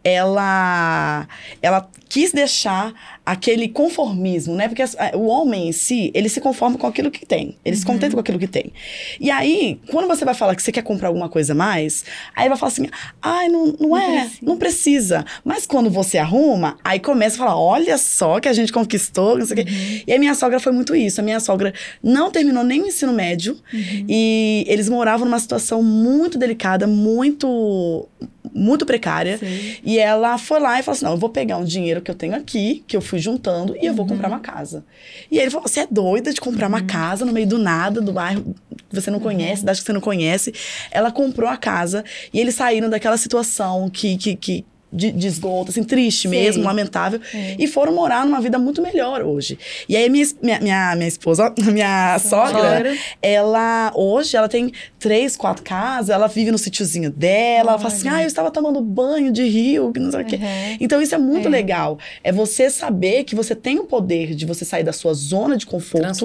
ela, ela quis deixar aquele conformismo, né? Porque as- o homem em si, ele se conforma com aquilo que tem. Ele se contenta com aquilo que tem. E aí, quando você vai falar que você quer comprar alguma coisa mais, aí vai falar assim, ai, não, não, é, não precisa. Mas quando você arruma, aí começa a falar, olha só que a gente conquistou, não sei o quê. E a minha sogra foi muito isso. A minha sogra não terminou nem o ensino médio. E eles moravam numa situação muito delicada, muito muito precária. Sei. E ela foi lá e falou assim: não, eu vou pegar um dinheiro que eu tenho aqui, que eu fui juntando, e eu vou comprar uma casa. E ele falou: você é doida de comprar uma casa no meio do nada, do bairro que você não conhece, cidade que você não conhece. Ela comprou a casa e eles saíram daquela situação que. que, que de, de esgoto, assim, triste Sei. mesmo, lamentável, e foram morar numa vida muito melhor hoje. E aí, minha, minha, minha, minha esposa, minha sogra, Sogra. ela, hoje, ela tem três, quatro casas, ela vive no sítiozinho dela, ela fala assim, ah, eu estava tomando banho de rio, que não sei o quê. Uhum. Então, isso é muito É. legal. É você saber que você tem o poder de você sair da sua zona de conforto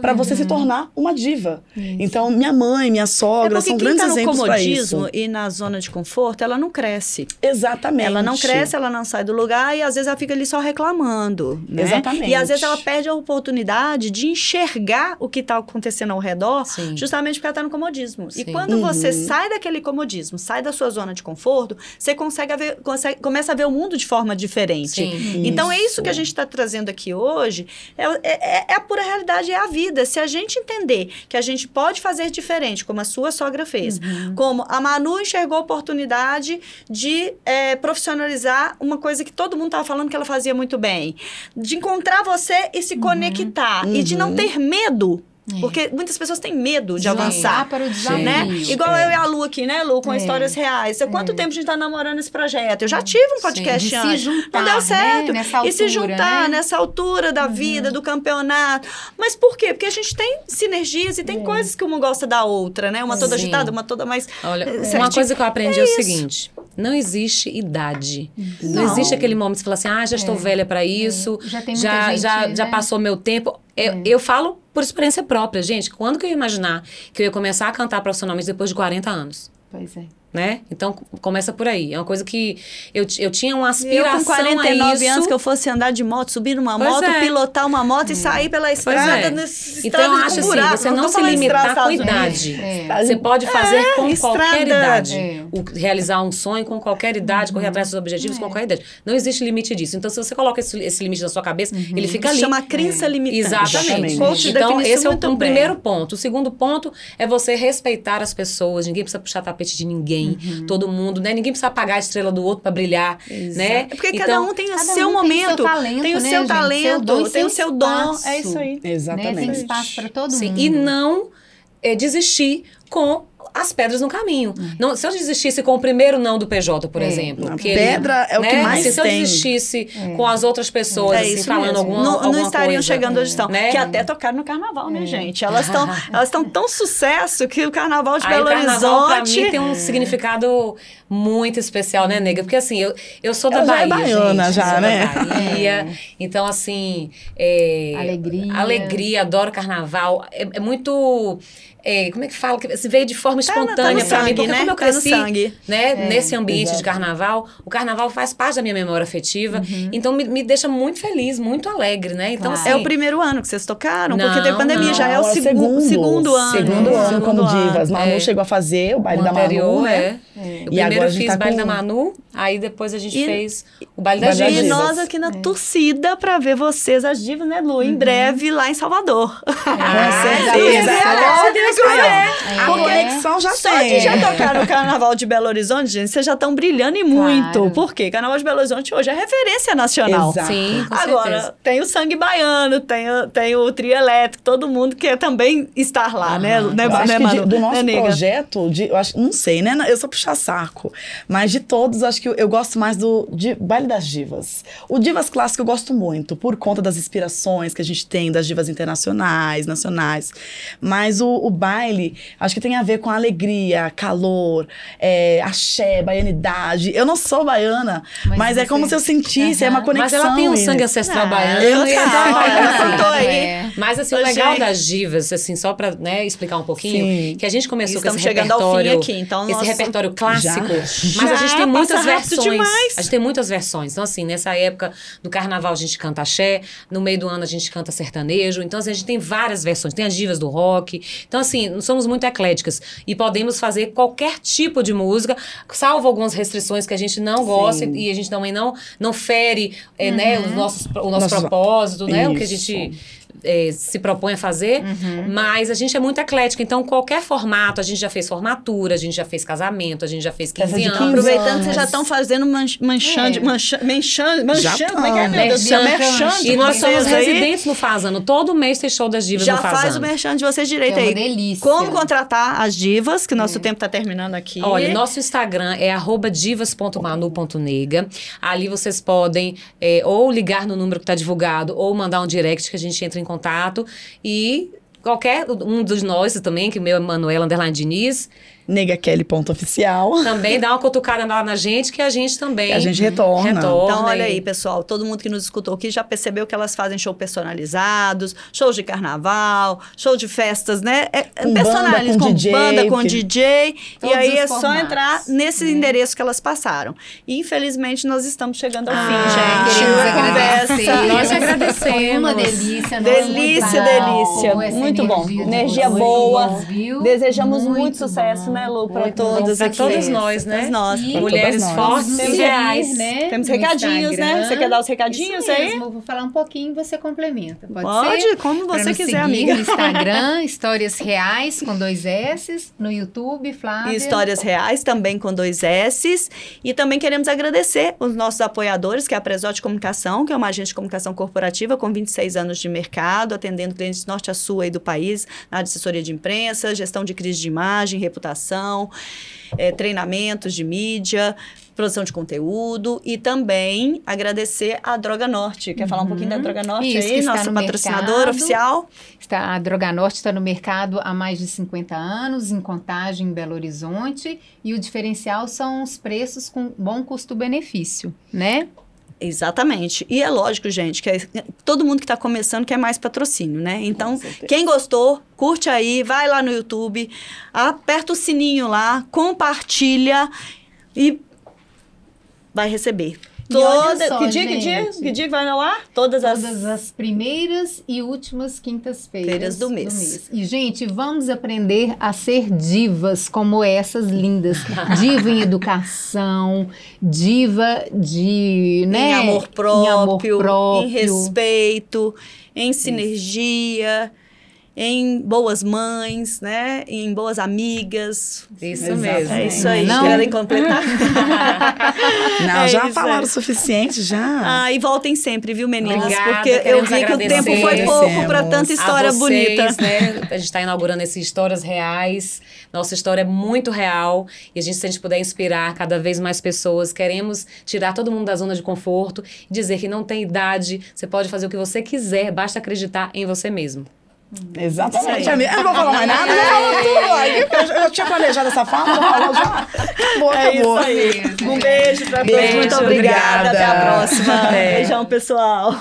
para você se tornar uma diva. Então, minha mãe, minha É sogra porque são quem grandes tá no exemplos para isso. comodismo e na zona de conforto, ela não cresce. Exatamente. Ela não cresce, ela não sai do lugar e às vezes ela fica ali só reclamando. Né? Exatamente. E às vezes ela perde a oportunidade de enxergar o que está acontecendo ao redor, Sim. justamente porque ela está no comodismo. E Sim. quando Uhum. você sai daquele comodismo, sai da sua zona de conforto, você consegue ver, consegue- começa a ver o mundo de forma diferente. Sim. Então é isso que a Isso. gente está trazendo aqui hoje. É, é- é a pura realidade, é a vida. Se a gente entender que a gente pode fazer diferente, como a sua sogra fez, Uhum. como a Manu enxergou a oportunidade de é, profissionalizar uma coisa que todo mundo estava falando que ela fazia muito bem, de encontrar você e se conectar e de não Uhum. ter medo. É. Porque muitas pessoas têm medo de Sim. avançar Ah, para o desafio. né? Igual É. eu e a Lu aqui, né, Lu, com É. histórias reais. Há quanto tempo a gente tá namorando esse projeto? Eu já tive um podcast de se antes. juntar, não deu né? certo. Nessa e se altura, juntar né? nessa altura da vida, do campeonato. Mas por quê? Porque a gente tem sinergias e tem coisas que uma gosta da outra, né? Uma toda Sim. agitada, uma toda mais. Olha, É, uma coisa que eu aprendi é, o seguinte: não existe idade. Não, Não. existe aquele momento que você fala assim, ah, já estou É. velha para isso, Já tem muita já, gente, já, já né? passou meu tempo. Eu, eu falo por experiência própria, gente. Quando que eu ia imaginar que eu ia começar a cantar profissionalmente depois de 40 anos? Pois é. Né? Então, começa por aí. É uma coisa que eu, eu tinha uma Eu aspiração com 49 a isso. anos que eu fosse andar de moto, subir numa Pois moto, é. pilotar uma moto e sair pela estrada, é. nesse Então, eu estrada acho assim, você não tô se limitar estrada com idade. É. Você pode fazer com qualquer idade. É. O- realizar um sonho com qualquer idade, correr atrás dos objetivos com qualquer idade. Não existe limite disso. Então, se você coloca esse, esse limite na sua cabeça, ele fica ali. Chama crença limitante. Exatamente. Coach Então, esse é o um primeiro ponto. O segundo ponto é você respeitar as pessoas. Ninguém precisa puxar tapete de ninguém. Todo mundo, né? Ninguém precisa apagar a estrela do outro para brilhar, né? É porque então, cada um tem o seu um tem momento, seu talento, tem o né, seu? Seu talento, dom e tem o seu seu dom. É isso aí. Né? Tem Exatamente. espaço para todo Sim, mundo. e não é, desistir com as pedras no caminho. Não, se eu desistisse com o primeiro não do PJ, por É. exemplo. A que ele- pedra é o que né? mais Se eu tem. desistisse com as outras pessoas, É assim, falando mesmo. alguma, não, alguma não estariam coisa, chegando onde estão. né? Que até tocaram no carnaval, né, gente? Elas estão elas estão tão sucesso que o carnaval de Aí Belo o carnaval, pra Horizonte. mim, tem um significado muito especial, né, nega? Porque, assim, eu, eu sou da Ela já é Bahia, baiana, gente. já, eu né? Bahia. Então, assim... é, Alegria. Alegria, adoro carnaval. É, é muito... é, como é que fala? Que Se veio de forma Tá no- tá espontânea pra mim. Porque né? como eu Tá no cresci sangue. né, nesse ambiente de carnaval, o carnaval faz parte da minha memória afetiva. Uhum. Então, me, me deixa muito feliz, muito alegre, né? Então, Claro. assim... É o primeiro ano que vocês tocaram? porque Não, teve pandemia, não. já é o Não, segundo, segundo ano. Segundo ano Segundo como ano. divas. Manu É. chegou a fazer o baile o da anterior, Manu, né? é. É. Eu E primeiro eu fiz tá baile com- da Manu, aí depois a gente E- fez o baile o das baile das E divas. nós aqui na torcida pra ver vocês, as divas, né, Lu? Em breve lá em Salvador. Com certeza. Quiser. A conexão já Só tem. de já tocar no Carnaval de Belo Horizonte, gente, vocês já estão brilhando e muito. Claro. Por quê? Carnaval de Belo Horizonte hoje é referência nacional. Exato. Sim, com Agora, certeza. tem o sangue baiano, tem o, tem o trio elétrico, todo mundo quer também estar lá, né, Aham. né, acho né, que de- Manu? do nosso Né, nega? projeto, de, eu acho, não sei, né? Eu sou puxar saco. Mas de todos, acho que eu, eu gosto mais do de Baile das Divas. O Divas Clássico eu gosto muito, por conta das inspirações que a gente tem das divas internacionais, nacionais. Mas o, o baile, acho que tem a ver com alegria, calor, é, axé, baianidade. Eu não sou baiana, mas, Mas é como se eu sentisse, é Aham. uma conexão. Mas ela tem um e- sangue ancestral Ah, baiano. eu e não baiana, contou aí. É. Mas assim, o legal das divas, assim, só pra né, explicar um pouquinho, Sim. que a gente começou Estamos com esse chegando ao fim repertório, aqui, então esse nós- repertório clássico, Já. mas a gente Já, tem muitas versões. demais. A gente tem muitas versões. Então assim, nessa época do carnaval a gente canta axé, no meio do ano a gente canta sertanejo, então assim, a gente tem várias versões, tem as divas do rock. Então assim, nós somos muito ecléticas e podemos fazer qualquer tipo de música, salvo algumas restrições que a gente não gosta Sim. e a gente também não não fere, é, né, os nossos o nosso Nosso- propósito, né, o que a gente é, se propõe a fazer, mas a gente é muito eclética. Então, qualquer formato, a gente já fez formatura, a gente já fez casamento, a gente já fez 15 Festa de anos. 15 Aproveitando que vocês já estão fazendo manch, manchando, É. mancha, manchando, manchando, como é que é, meu Deus? Merchan. De E nós somos aí. residentes no Fazano. Todo mês tem show das divas Já no faz o Fazano. merchan de vocês direito É uma aí. delícia. Como contratar as divas, que o nosso tempo tá terminando aqui. Olha, nosso Instagram é arroba divas.manu.nega. Ali vocês podem é, ou ligar no número que está divulgado ou mandar um direct que a gente entra em contato. E qualquer um dos nós também, que o meu é Manuela Underline Diniz. negakelly.oficial. Também dá uma cutucada lá na gente, que a gente também a gente retorna. retorna. Então, olha aí, pessoal, todo mundo que nos escutou aqui já percebeu que elas fazem show personalizados, shows de carnaval, show de festas, né? É, é Com banda, personalizados, com com DJ, banda, com DJ. E aí é só formatos, entrar nesse né? endereço que elas passaram. E infelizmente nós estamos chegando ao Ah, fim, gente. Queremos conversa- Nós agradecemos. Foi uma delícia. nossa, Delícia, muito delícia. Muito bom. energia boa. viu? Desejamos muito, bom. sucesso, né, Lu, para Pra aqui. todas nós, né? Todas nós. E- Mulheres nós. fortes e reais. né, Temos no recadinhos, né? Instagram. Você quer dar os recadinhos Isso aí? mesmo, vou falar um pouquinho e você complementa. Pode, Pode, ser? como você quiser, amiga. no Instagram, Histórias Reais com dois S, no YouTube, Flávia. E Histórias Reais, também com dois S's. E também queremos agradecer os nossos apoiadores, que é a Presote Comunicação, que é uma agência de comunicação corporativa com 26 anos de mercado, atendendo clientes norte a sul aí do país, na área de assessoria de imprensa, gestão de crise de imagem, reputação, eh, treinamentos de mídia, produção de conteúdo e também agradecer a Droga Norte. Quer falar um pouquinho da Droga Norte Uhum. Isso, aí, nosso no patrocinador mercado. oficial? Está, a Droga Norte está no mercado há mais de 50 anos, em Contagem, em Belo Horizonte, e o diferencial são os preços com bom custo-benefício, né? Exatamente. E é lógico, gente, que é- todo mundo que está começando quer mais patrocínio, né? Então, quem gostou, curte aí, vai lá no YouTube, aperta o sininho lá, compartilha e vai receber. Toda, só, que dia, que dia? Que dia vai no ar? Todas as... Todas as primeiras e últimas quintas-feiras Feiras do mês. E, gente, vamos aprender a ser divas como essas lindas. Diva em educação, diva de. Né? em amor próprio, em, amor próprio. em respeito, em sinergia, em boas mães, né? Em boas amigas. Isso Exato. mesmo. É isso aí. Não? Querem completar? Não, É já falaram o suficiente, já. Ah, e voltem sempre, viu, meninas? Obrigada, Porque eu vi que o tempo foi pouco para tanta história a vocês, bonita. Né? A gente está inaugurando essas histórias reais. Nossa história é muito real. E a gente, se a gente puder inspirar cada vez mais pessoas, queremos tirar todo mundo da zona de conforto e dizer que não tem idade, você pode fazer o que você quiser, basta acreditar em você mesmo. Exatamente, aí. amiga. Eu não vou falar mais nada, já falou tudo. Aí, Eu, eu tinha planejado essa fala, já falou já. Acabou, É acabou. isso aí. Um beijo pra todos. Beijo, Muito obrigada. obrigada. Até a próxima. É. Beijão, pessoal.